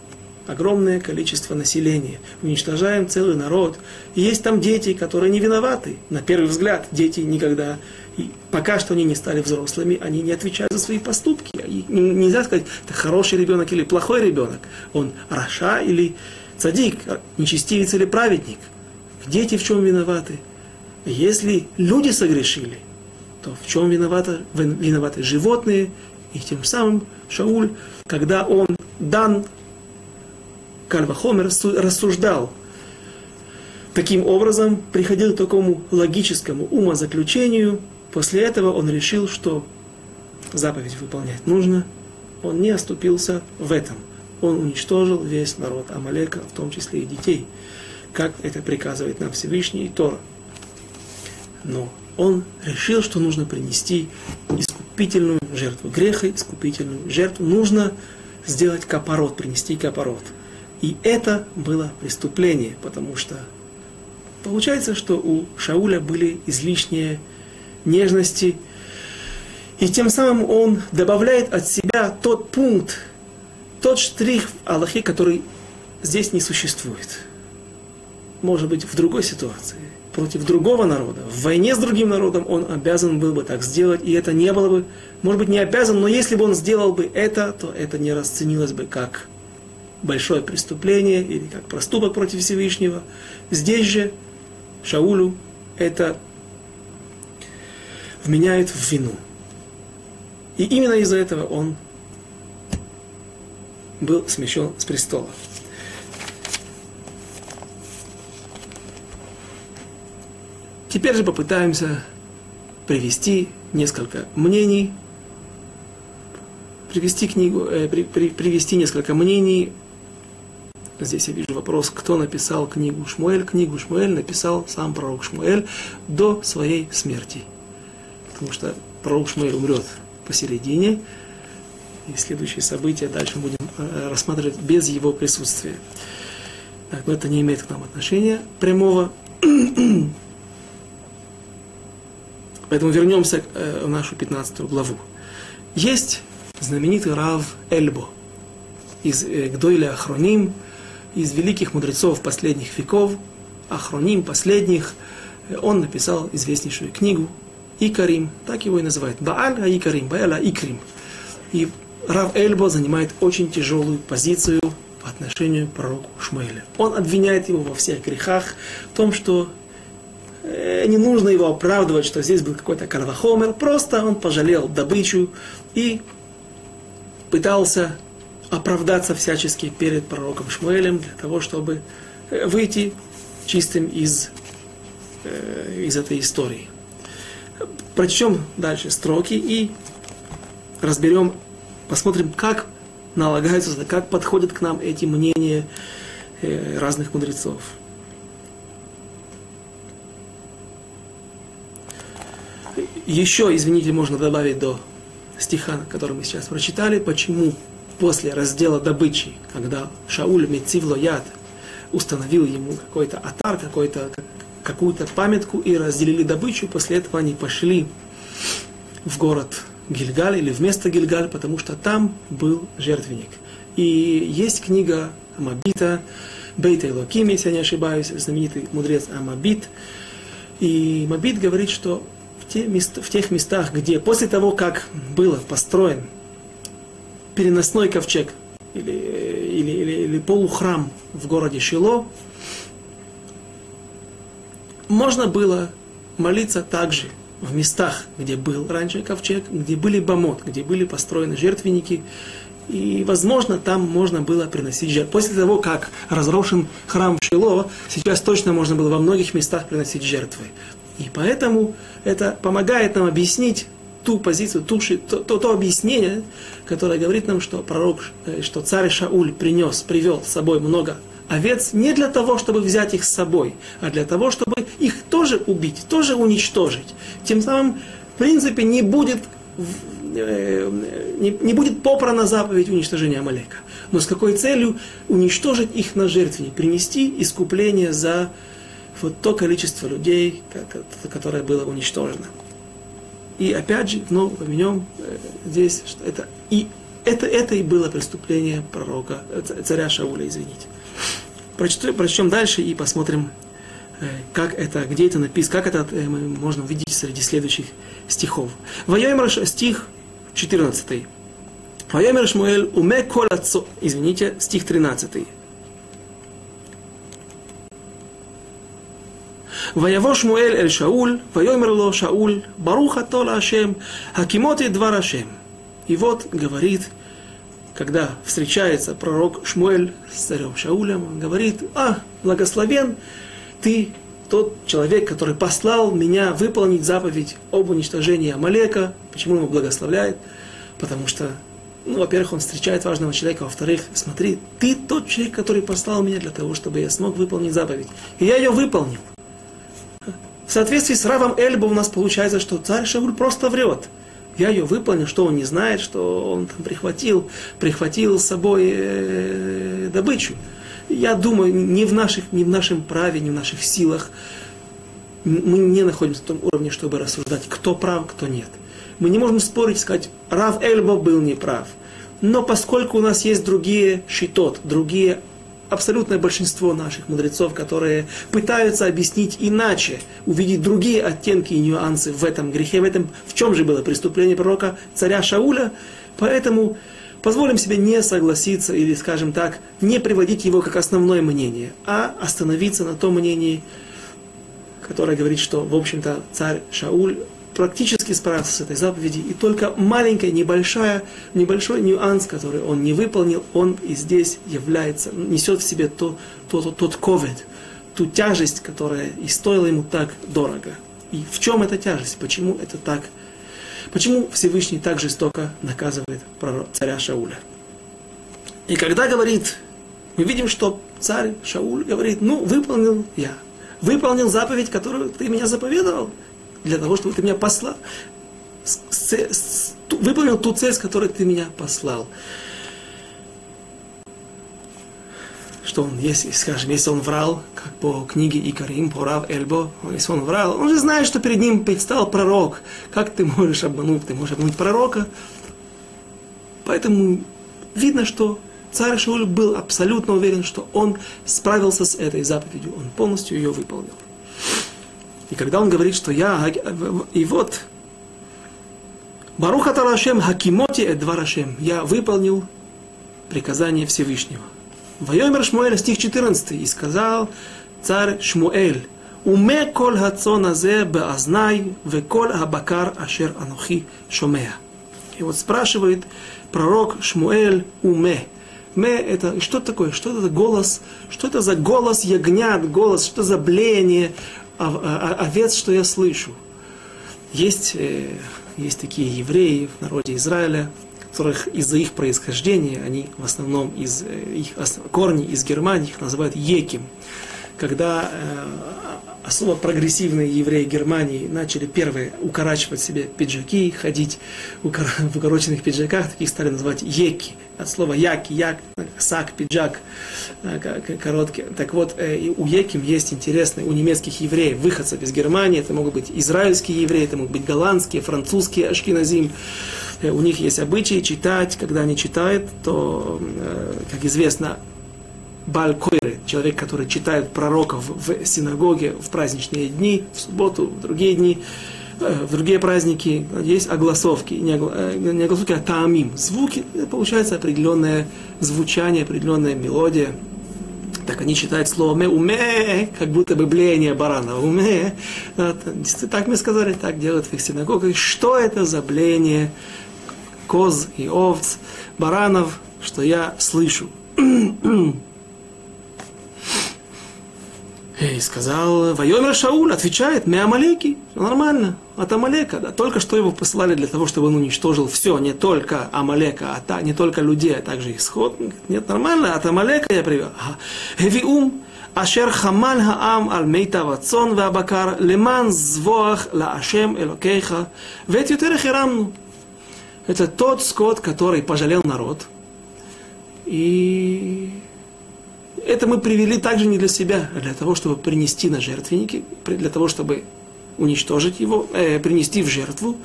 огромное количество населения, уничтожаем целый народ. И есть там дети, которые не виноваты. На первый взгляд, дети никогда, и пока что они не стали взрослыми, они не отвечают за свои поступки. И нельзя сказать, это хороший ребенок или плохой ребенок. Он раша или цадик, нечестивец или праведник. Дети в чем виноваты? Если люди согрешили, то в чем виноваты, виноваты животные, и тем самым Шауль, когда он дан Кальвахомер рассуждал таким образом, приходил к такому логическому умозаключению. После этого он решил, что заповедь выполнять нужно. Он не оступился в этом. Он уничтожил весь народ Амалека, в том числе и детей, как это приказывает нам Всевышний Тора. Но он решил, что нужно принести искупительную жертву. Греха, искупительную жертву. Нужно сделать капорот, принести капорот. И это было преступление, потому что получается, что у Шауля были излишние нежности, и тем самым он добавляет от себя тот пункт, тот штрих в Аллахе, который здесь не существует. Может быть, в другой ситуации, против другого народа, в войне с другим народом он обязан был бы так сделать, и это не было бы, может быть, не обязан, но если бы он сделал бы это, то это не расценилось бы как большое преступление или как проступок против Всевышнего. Здесь же Шаулю это вменяет в вину. И именно из-за этого он был смещен с престола. Теперь же попытаемся привести несколько мнений, привести книгу, э, при, при, привести несколько мнений Здесь я вижу вопрос, кто написал книгу Шмуэль. Книгу Шмуэль написал сам пророк Шмуэль до своей смерти. Потому что пророк Шмуэль умрет посередине, и следующие события дальше будем э, рассматривать без его присутствия. Так, но это не имеет к нам отношения прямого. (clears throat) Поэтому вернемся э, в нашу 15 главу. Есть знаменитый Рав Эльбо из э, Гдойля Ахроним, из великих мудрецов последних веков, Ахроним последних, он написал известнейшую книгу Икарим, так его и называют, Бааль Икарим, Бааль Икрим. И Рав Эльбо занимает очень тяжелую позицию по отношению к пророку Шмуэля. Он обвиняет его во всех грехах, в том, что э, не нужно его оправдывать, что здесь был какой-то карвахомер, просто он пожалел добычу и пытался оправдаться всячески перед пророком Шмуэлем для того, чтобы э, выйти чистым из, э, из этой истории. Прочтем дальше строки и разберем, посмотрим, как налагаются, как подходят к нам эти мнения э, разных мудрецов. Еще, извините, можно добавить до стиха, который мы сейчас прочитали, почему после раздела добычи, когда Шауль Мецивлояд установил ему какой-то атар, какой-то, какую-то памятку и разделили добычу, после этого они пошли в город Гильгаль или вместо Гильгаль, потому что там был жертвенник. И есть книга Мабита, Бейта Локим, если я не ошибаюсь, знаменитый мудрец Амабит. И Мабит говорит, что в, те мест, в тех местах, где после того, как было построен переносной ковчег или, или, или, или полухрам в городе Шило, можно было молиться также в местах, где был раньше ковчег, где были бомот, где были построены жертвенники, и, возможно, там можно было приносить жертвы. После того, как разрушен храм Шило, сейчас точно можно было во многих местах приносить жертвы. И поэтому это помогает нам объяснить ту позицию, ту, то, то, то объяснение, которое говорит нам, что пророк, э, что царь Шауль принес, привел с собой много овец не для того, чтобы взять их с собой, а для того, чтобы их тоже убить, тоже уничтожить. Тем самым, в принципе, не будет, э, не, не будет попрана заповедь уничтожения Амалека. Но с какой целью? Уничтожить их на жертвенник, принести искупление за вот то количество людей, которое было уничтожено. И опять же, ну, поменем э, здесь, что это и это, это и было преступление пророка, э, царя Шауля, извините. Прочтем, прочтем дальше и посмотрим, э, как это, где это написано, как это мы можно увидеть среди следующих стихов. Воемер стих 14. Воемер Шмуэль уме кол Извините, стих 13. ויבוא שמואל אל שאול, ויאמר לו שאול, ברוך אתה להשם, הקימותי דבר השם. И вот говорит, когда встречается пророк Шмуэль с царем Шаулем, он говорит, а, благословен ты тот человек, который послал меня выполнить заповедь об уничтожении Амалека. Почему он его благословляет? Потому что, ну, во-первых, он встречает важного человека, во-вторых, смотри, ты тот человек, который послал меня для того, чтобы я смог выполнить заповедь. И я ее выполнил. В соответствии с Равом Эльбо у нас получается, что царь Шауль просто врет. Я ее выполнил, что он не знает, что он там прихватил, прихватил с собой э, добычу. Я думаю, не в, наших, не в нашем праве, не в наших силах мы не находимся на том уровне, чтобы рассуждать, кто прав, кто нет. Мы не можем спорить, сказать, Рав Эльбо был неправ. Но поскольку у нас есть другие щитот, другие абсолютное большинство наших мудрецов, которые пытаются объяснить иначе, увидеть другие оттенки и нюансы в этом грехе, в этом, в чем же было преступление пророка царя Шауля, поэтому позволим себе не согласиться или, скажем так, не приводить его как основное мнение, а остановиться на том мнении, которое говорит, что, в общем-то, царь Шауль практически справился с этой заповедью, и только маленькая, небольшая, небольшой нюанс, который он не выполнил, он и здесь является, несет в себе то, то, то, тот ковид, ту тяжесть, которая и стоила ему так дорого. И в чем эта тяжесть? Почему это так? Почему Всевышний так жестоко наказывает царя Шауля? И когда говорит, мы видим, что царь Шауль говорит, ну, выполнил я, выполнил заповедь, которую ты меня заповедовал для того, чтобы ты меня послал, выполнил ту цель, с которой ты меня послал. Что он, если, скажем, если он врал, как по книге Икарим, по Рав Эльбо, если он врал, он же знает, что перед ним предстал пророк. Как ты можешь обмануть? Ты можешь обмануть пророка. Поэтому видно, что царь Шауль был абсолютно уверен, что он справился с этой заповедью, он полностью ее выполнил. И когда он говорит, что я, и вот, Баруха Тарашем Хакимоти Эдварашем, я выполнил приказание Всевышнего. Вайомер Шмуэль, стих 14, и сказал царь Шмуэль, Уме кол хацон азе беазнай, ве кол абакар ашер анухи шомея. И вот спрашивает пророк Шмуэль Уме. Ме это что такое? Что это за голос? Что это за голос ягнят, голос? Что за блеяние? Овец, что я слышу. Есть, э, есть такие евреи в народе Израиля, которых из-за их происхождения, они в основном из э, их корни из Германии, их называют Еким. Когда э, особо прогрессивные евреи Германии начали первые укорачивать себе пиджаки, ходить в укороченных пиджаках, таких стали называть еки, от слова яки, як, сак, пиджак, э, короткий. Так вот, э, у еким есть интересный, у немецких евреев, выходцев из Германии, это могут быть израильские евреи, это могут быть голландские, французские ашкиназим, э, у них есть обычаи читать, когда они читают, то, как известно, Балькойры, человек, который читает пророков в синагоге в праздничные дни, в субботу, в другие дни, э, в другие праздники, есть огласовки, не, огласовки, а таамим. Звуки, получается определенное звучание, определенная мелодия. Так они читают слово ме, уме, как будто бы блеяние барана. Уме. Так мы сказали, так делают в их синагогах. Что это за блеяние коз и овц, баранов, что я слышу? (clears throat) И сказал, Вайомер Шауль отвечает, мы Амалеки, нормально, от Амалека, да, только что его посылали для того, чтобы он уничтожил все, не только Амалека, а та, не только людей, а также исход. Нет, нормально, от Амалека я привел. Виум, Ашер Хамаль Хаам Алмейта Вацон абакар Леман Звоах Лаашем Элокейха, Ветютерех Ирамну. Это тот скот, который пожалел народ, и это мы привели также не для себя, а для того, чтобы принести на жертвенники, для того, чтобы уничтожить его, э, принести в жертву.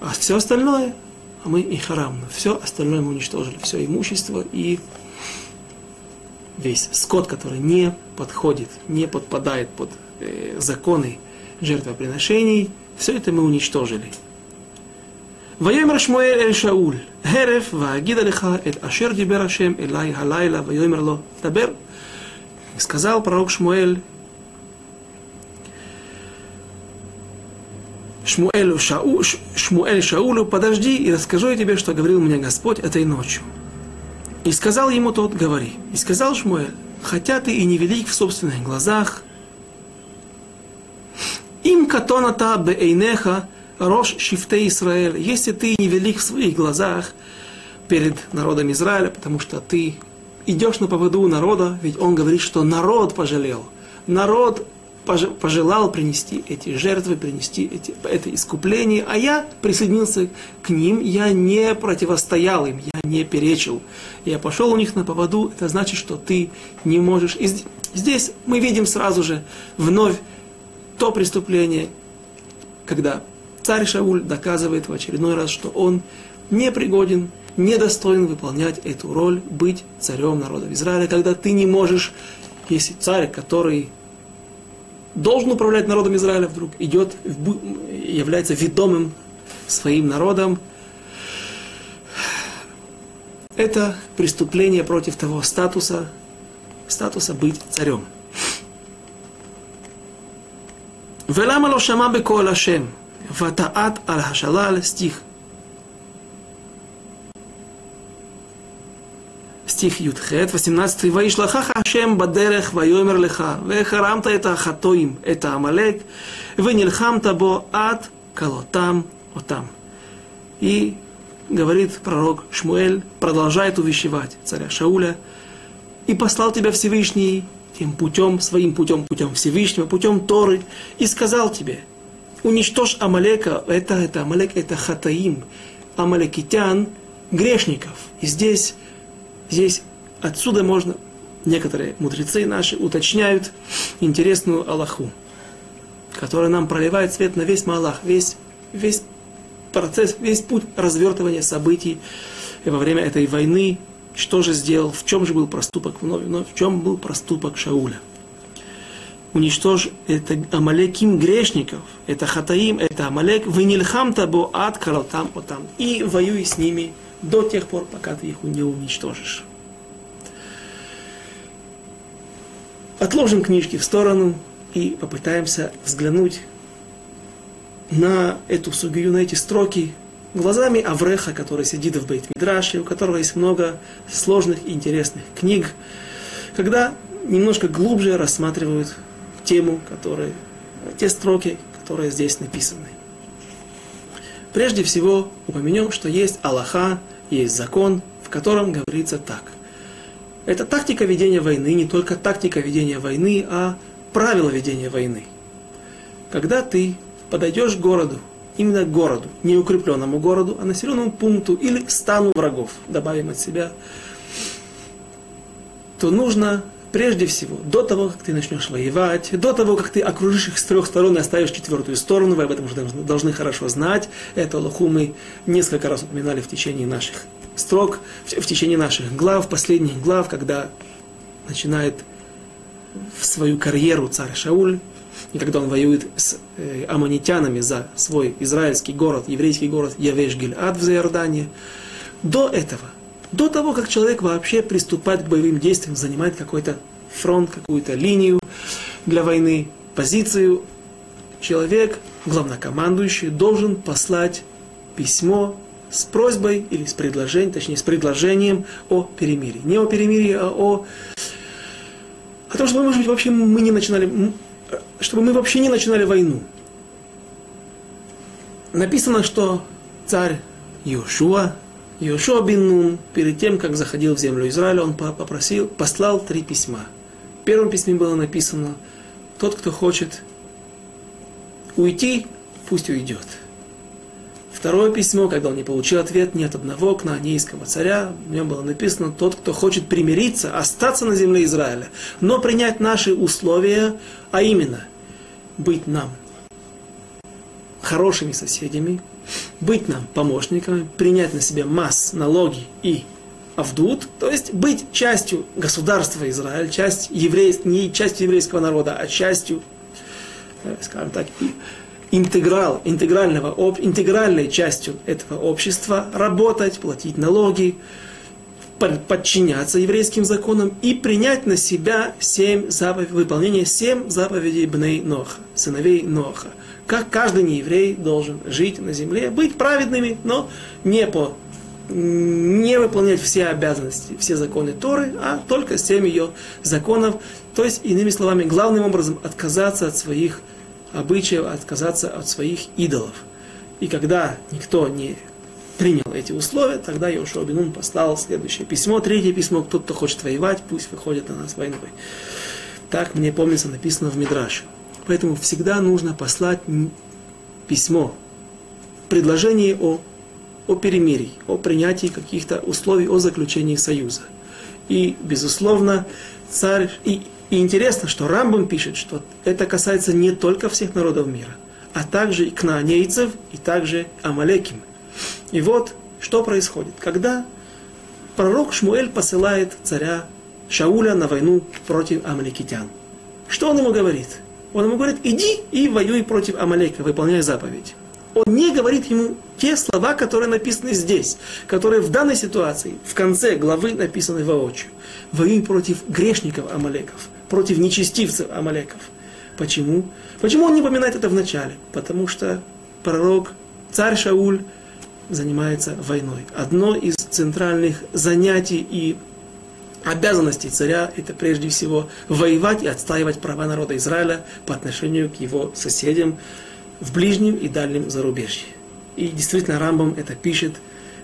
А все остальное, а мы и харам, все остальное мы уничтожили, все имущество и весь скот, который не подходит, не подпадает под э, законы жертвоприношений, все это мы уничтожили. ויאמר שמואל אל שאול, הרף ואגידה לך את אשר דיבר השם אלי הלילה, ויאמר לו, דבר. сказал пророк Шмуэль, Шмуэлю Шау, Шмуэль Шаулю, подожди и расскажу я тебе, что говорил мне Господь этой ночью. И сказал ему тот, говори. И сказал Шмуэль, хотя ты и невелик в собственных глазах, им катоната бейнеха Рош Шифте Израиль, если ты невелик в своих глазах перед народом Израиля, потому что ты идешь на поводу народа, ведь он говорит, что народ пожалел. Народ пожелал принести эти жертвы, принести эти, это искупление, а я присоединился к ним, я не противостоял им, я не перечил. Я пошел у них на поводу, это значит, что ты не можешь. И здесь мы видим сразу же вновь то преступление, когда Царь Шауль доказывает в очередной раз, что он не пригоден, не достоин выполнять эту роль, быть царем народа Израиля, когда ты не можешь, если царь, который должен управлять народом Израиля, вдруг идет, является ведомым своим народом, это преступление против того статуса, статуса быть царем. Велама лошама бекол Ашем – Ватаат аль-Хашалал стих. Стих Юдхет, 18. Ваишлахаха Ашем бадерех вайомер леха, вехарамта это хатоим, это Амалек, венильхамта бо ад калотам отам. И говорит пророк Шмуэль, продолжает увещевать царя Шауля, и послал тебя Всевышний тем путем, своим путем, путем Всевышнего, путем Торы, и сказал тебе – уничтожь Амалека, это, это Амалек, это Хатаим, Амалекитян, грешников. И здесь, здесь отсюда можно, некоторые мудрецы наши уточняют интересную Аллаху, которая нам проливает свет на весь Малах, весь, весь процесс, весь путь развертывания событий во время этой войны, что же сделал, в чем же был проступок вновь, вновь в чем был проступок Шауля уничтожь это Амалеким грешников, это Хатаим, это Амалек, вынильхам табо ад там там и воюй с ними до тех пор, пока ты их не уничтожишь. Отложим книжки в сторону и попытаемся взглянуть на эту сугию, на эти строки глазами Авреха, который сидит в Бейт-Мидраше, у которого есть много сложных и интересных книг, когда немножко глубже рассматривают тему, которые, те строки, которые здесь написаны. Прежде всего упомянем, что есть Аллаха, есть закон, в котором говорится так. Это тактика ведения войны, не только тактика ведения войны, а правила ведения войны. Когда ты подойдешь к городу, именно к городу, не укрепленному городу, а населенному пункту или стану врагов, добавим от себя, то нужно прежде всего, до того, как ты начнешь воевать, до того, как ты окружишь их с трех сторон и оставишь четвертую сторону, вы об этом уже должны, хорошо знать. Это Аллаху мы несколько раз упоминали в течение наших строк, в, течение наших глав, последних глав, когда начинает в свою карьеру царь Шауль, и когда он воюет с э, аммонитянами за свой израильский город, еврейский город Явеш-Гильад в Иордании, до этого, до того, как человек вообще приступает к боевым действиям, занимает какой-то фронт, какую-то линию для войны, позицию, человек, главнокомандующий, должен послать письмо с просьбой или с предложением, точнее с предложением о перемирии. Не о перемирии, а о, о том, чтобы, может быть, вообще мы не начинали, чтобы мы вообще не начинали войну. Написано, что царь Йошуа, Йошуа бин Нун, перед тем, как заходил в землю Израиля, он попросил, послал три письма. В первом письме было написано, тот, кто хочет уйти, пусть уйдет. Второе письмо, когда он не получил ответ ни от одного кнаанейского царя, в нем было написано, тот, кто хочет примириться, остаться на земле Израиля, но принять наши условия, а именно, быть нам хорошими соседями, быть нам помощниками, принять на себя масс, налоги и авдут, то есть быть частью государства Израиль, часть еврейств, не частью еврейского народа, а частью, э, скажем так, интеграл, интегрального, интегральной частью этого общества, работать, платить налоги, подчиняться еврейским законам и принять на себя семь заповедей, выполнение семь заповедей Бней Ноха, сыновей Ноха. Как каждый нееврей должен жить на земле, быть праведными, но не по не выполнять все обязанности, все законы Торы, а только семь ее законов. То есть, иными словами, главным образом отказаться от своих обычаев отказаться от своих идолов. И когда никто не принял эти условия, тогда Йошуа Бенун послал следующее письмо, третье письмо, кто кто хочет воевать, пусть выходит на нас войной. Так мне помнится написано в Мидраше. Поэтому всегда нужно послать письмо, предложение о, о перемирии, о принятии каких-то условий, о заключении союза. И, безусловно, царь, и и интересно, что Рамбам пишет, что это касается не только всех народов мира, а также и кнаанейцев, и также амалеким. И вот, что происходит. Когда пророк Шмуэль посылает царя Шауля на войну против амалекитян. Что он ему говорит? Он ему говорит, иди и воюй против Амалека, выполняй заповедь. Он не говорит ему те слова, которые написаны здесь, которые в данной ситуации, в конце главы написаны воочию. Воюй против грешников Амалеков против нечестивцев Амалеков. Почему? Почему он не упоминает это в начале? Потому что пророк, царь Шауль, занимается войной. Одно из центральных занятий и обязанностей царя это прежде всего воевать и отстаивать права народа Израиля по отношению к его соседям в ближнем и дальнем зарубежье. И действительно Рамбам это пишет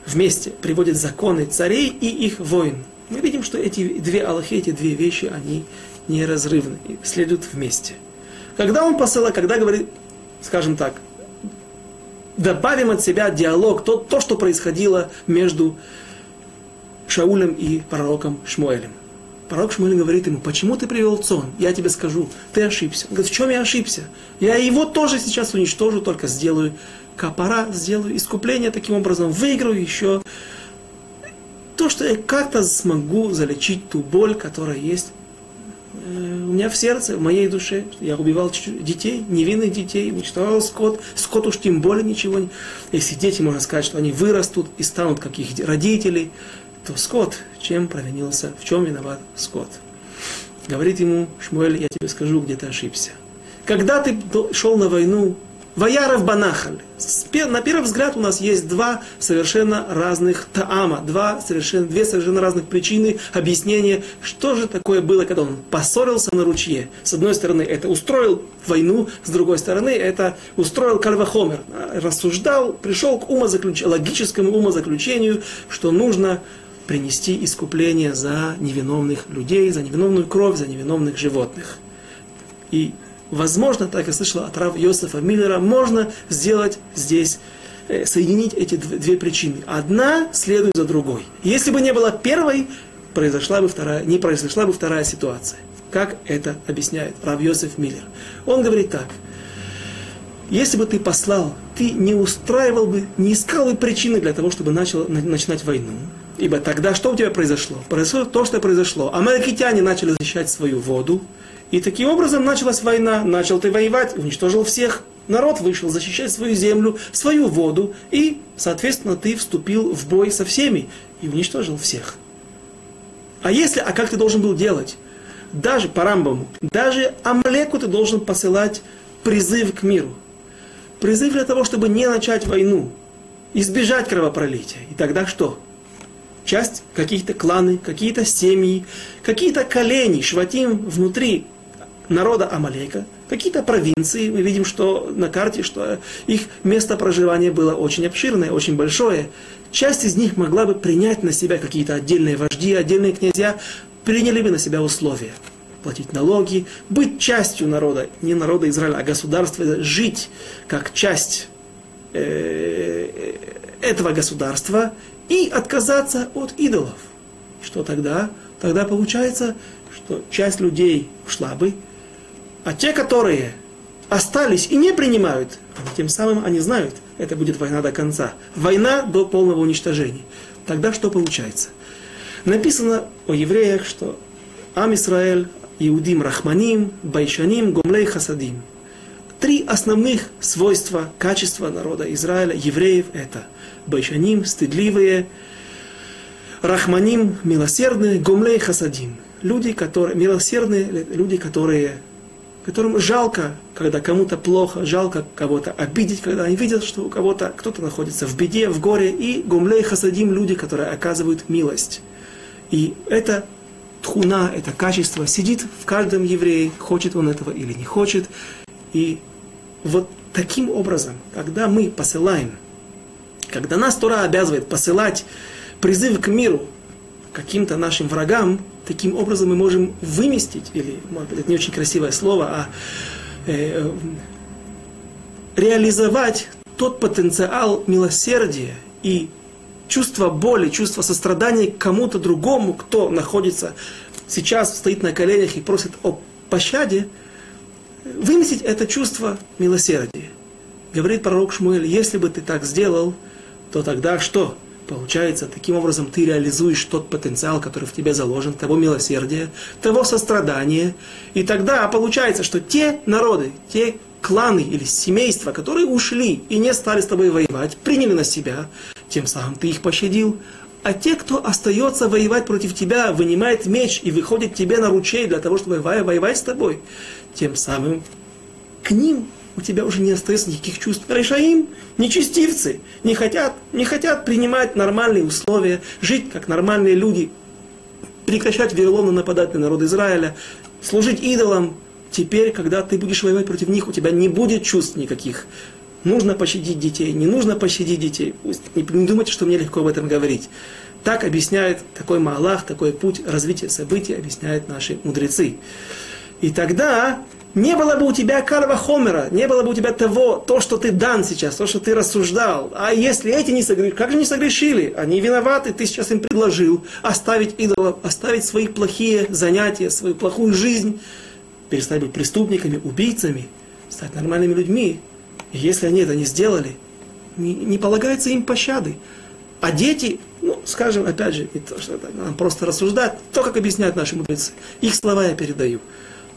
вместе, приводит законы царей и их войн. Мы видим, что эти две аллахи, эти две вещи, они неразрывны, следуют вместе. Когда он посылает, когда говорит, скажем так, добавим от себя диалог, то, то что происходило между Шаулем и пророком Шмуэлем. Пророк Шмуэль говорит ему, почему ты привел цон? Я тебе скажу, ты ошибся. Он говорит, в чем я ошибся? Я его тоже сейчас уничтожу, только сделаю капара, сделаю искупление таким образом, выиграю еще то, что я как-то смогу залечить ту боль, которая есть у меня в сердце, в моей душе. Я убивал детей, невинных детей, уничтожал скот. Скот уж тем более ничего. Если дети, можно сказать, что они вырастут и станут как их родители, то скот, чем провинился, в чем виноват скот? Говорит ему Шмуэль, я тебе скажу, где ты ошибся. Когда ты шел на войну, Ваяров Банахаль. На первый взгляд у нас есть два совершенно разных таама, два совершенно, две совершенно разных причины объяснения, что же такое было, когда он поссорился на ручье. С одной стороны, это устроил войну, с другой стороны, это устроил Кальвахомер. Рассуждал, пришел к умозаключ... логическому умозаключению, что нужно принести искупление за невиновных людей, за невиновную кровь, за невиновных животных. И возможно, так я слышал от Рав Йосефа Миллера, можно сделать здесь, э, соединить эти две причины. Одна следует за другой. Если бы не было первой, произошла бы вторая, не произошла бы вторая ситуация. Как это объясняет Рав Йосеф Миллер? Он говорит так. Если бы ты послал, ты не устраивал бы, не искал бы причины для того, чтобы начал, начинать войну. Ибо тогда что у тебя произошло? Произошло то, что произошло. Амаликитяне начали защищать свою воду, и таким образом началась война. Начал ты воевать, уничтожил всех. Народ вышел защищать свою землю, свою воду, и, соответственно, ты вступил в бой со всеми и уничтожил всех. А если, а как ты должен был делать? Даже по Рамбаму, даже Амлеку ты должен посылать призыв к миру. Призыв для того, чтобы не начать войну, избежать кровопролития. И тогда что? Часть, какие-то кланы, какие-то семьи, какие-то колени, шватим внутри народа Амалека, какие-то провинции. Мы видим, что на карте, что их место проживания было очень обширное, очень большое. Часть из них могла бы принять на себя какие-то отдельные вожди, отдельные князья, приняли бы на себя условия. Платить налоги, быть частью народа, не народа Израиля, а государства, жить как часть э, этого государства и отказаться от идолов. Что тогда? Тогда получается, что часть людей ушла бы, а те, которые остались и не принимают, тем самым они знают, это будет война до конца. Война до полного уничтожения. Тогда что получается? Написано о евреях, что Ам Исраэль, Иудим Рахманим, Байшаним, Гомлей Хасадим. Три основных свойства, качества народа Израиля, евреев, это Байшаним, стыдливые, Рахманим, милосердные, Гомлей Хасадим. Люди, которые, милосердные, люди, которые которым жалко, когда кому-то плохо, жалко кого-то обидеть, когда они видят, что у кого-то кто-то находится в беде, в горе, и гумлей хасадим люди, которые оказывают милость. И это тхуна, это качество сидит в каждом еврее, хочет он этого или не хочет. И вот таким образом, когда мы посылаем, когда нас Тора обязывает посылать призыв к миру каким-то нашим врагам, таким образом мы можем выместить, или, может быть, это не очень красивое слово, а э, реализовать тот потенциал милосердия и чувство боли, чувство сострадания к кому-то другому, кто находится сейчас, стоит на коленях и просит о пощаде, выместить это чувство милосердия. Говорит пророк Шмуэль, если бы ты так сделал, то тогда что? Получается, таким образом ты реализуешь тот потенциал, который в тебе заложен, того милосердия, того сострадания. И тогда получается, что те народы, те кланы или семейства, которые ушли и не стали с тобой воевать, приняли на себя, тем самым ты их пощадил. А те, кто остается воевать против тебя, вынимает меч и выходит тебе на ручей для того, чтобы воевать с тобой, тем самым к ним у тебя уже не остается никаких чувств. Решаим, нечестивцы, не хотят, не хотят принимать нормальные условия, жить как нормальные люди, прекращать вероломно нападать на народ Израиля, служить идолам. Теперь, когда ты будешь воевать против них, у тебя не будет чувств никаких. Нужно пощадить детей, не нужно пощадить детей. Пусть не, не думайте, что мне легко об этом говорить. Так объясняет такой Маалах, такой путь развития событий, объясняют наши мудрецы. И тогда не было бы у тебя карва хомера, не было бы у тебя того, то, что ты дан сейчас, то, что ты рассуждал. А если эти не согрешили, как же не согрешили? Они виноваты, ты сейчас им предложил оставить идолов, оставить свои плохие занятия, свою плохую жизнь, перестать быть преступниками, убийцами, стать нормальными людьми. И если они это не сделали, не, не полагается им пощады. А дети, ну, скажем, опять же, не то, что это, нам просто рассуждать, то, как объясняют наши мудрецы. Их слова я передаю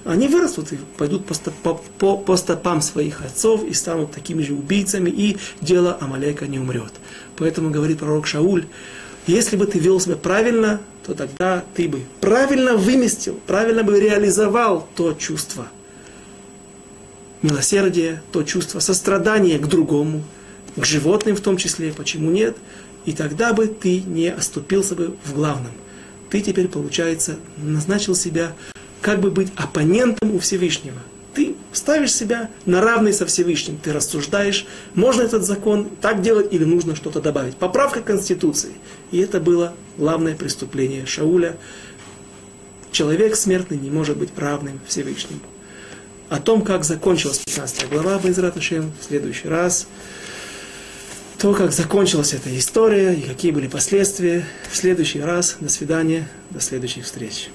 они вырастут и пойдут по, по, по, по стопам своих отцов и станут такими же убийцами, и дело Амалека не умрет. Поэтому говорит пророк Шауль, если бы ты вел себя правильно, то тогда ты бы правильно выместил, правильно бы реализовал то чувство милосердия, то чувство сострадания к другому, к животным в том числе, почему нет, и тогда бы ты не оступился бы в главном. Ты теперь, получается, назначил себя как бы быть оппонентом у Всевышнего. Ты ставишь себя на равный со Всевышним, ты рассуждаешь, можно этот закон так делать или нужно что-то добавить. Поправка Конституции. И это было главное преступление Шауля. Человек смертный не может быть равным Всевышнему. О том, как закончилась 15 глава Байзрат в следующий раз. То, как закончилась эта история и какие были последствия. В следующий раз. До свидания. До следующих встреч.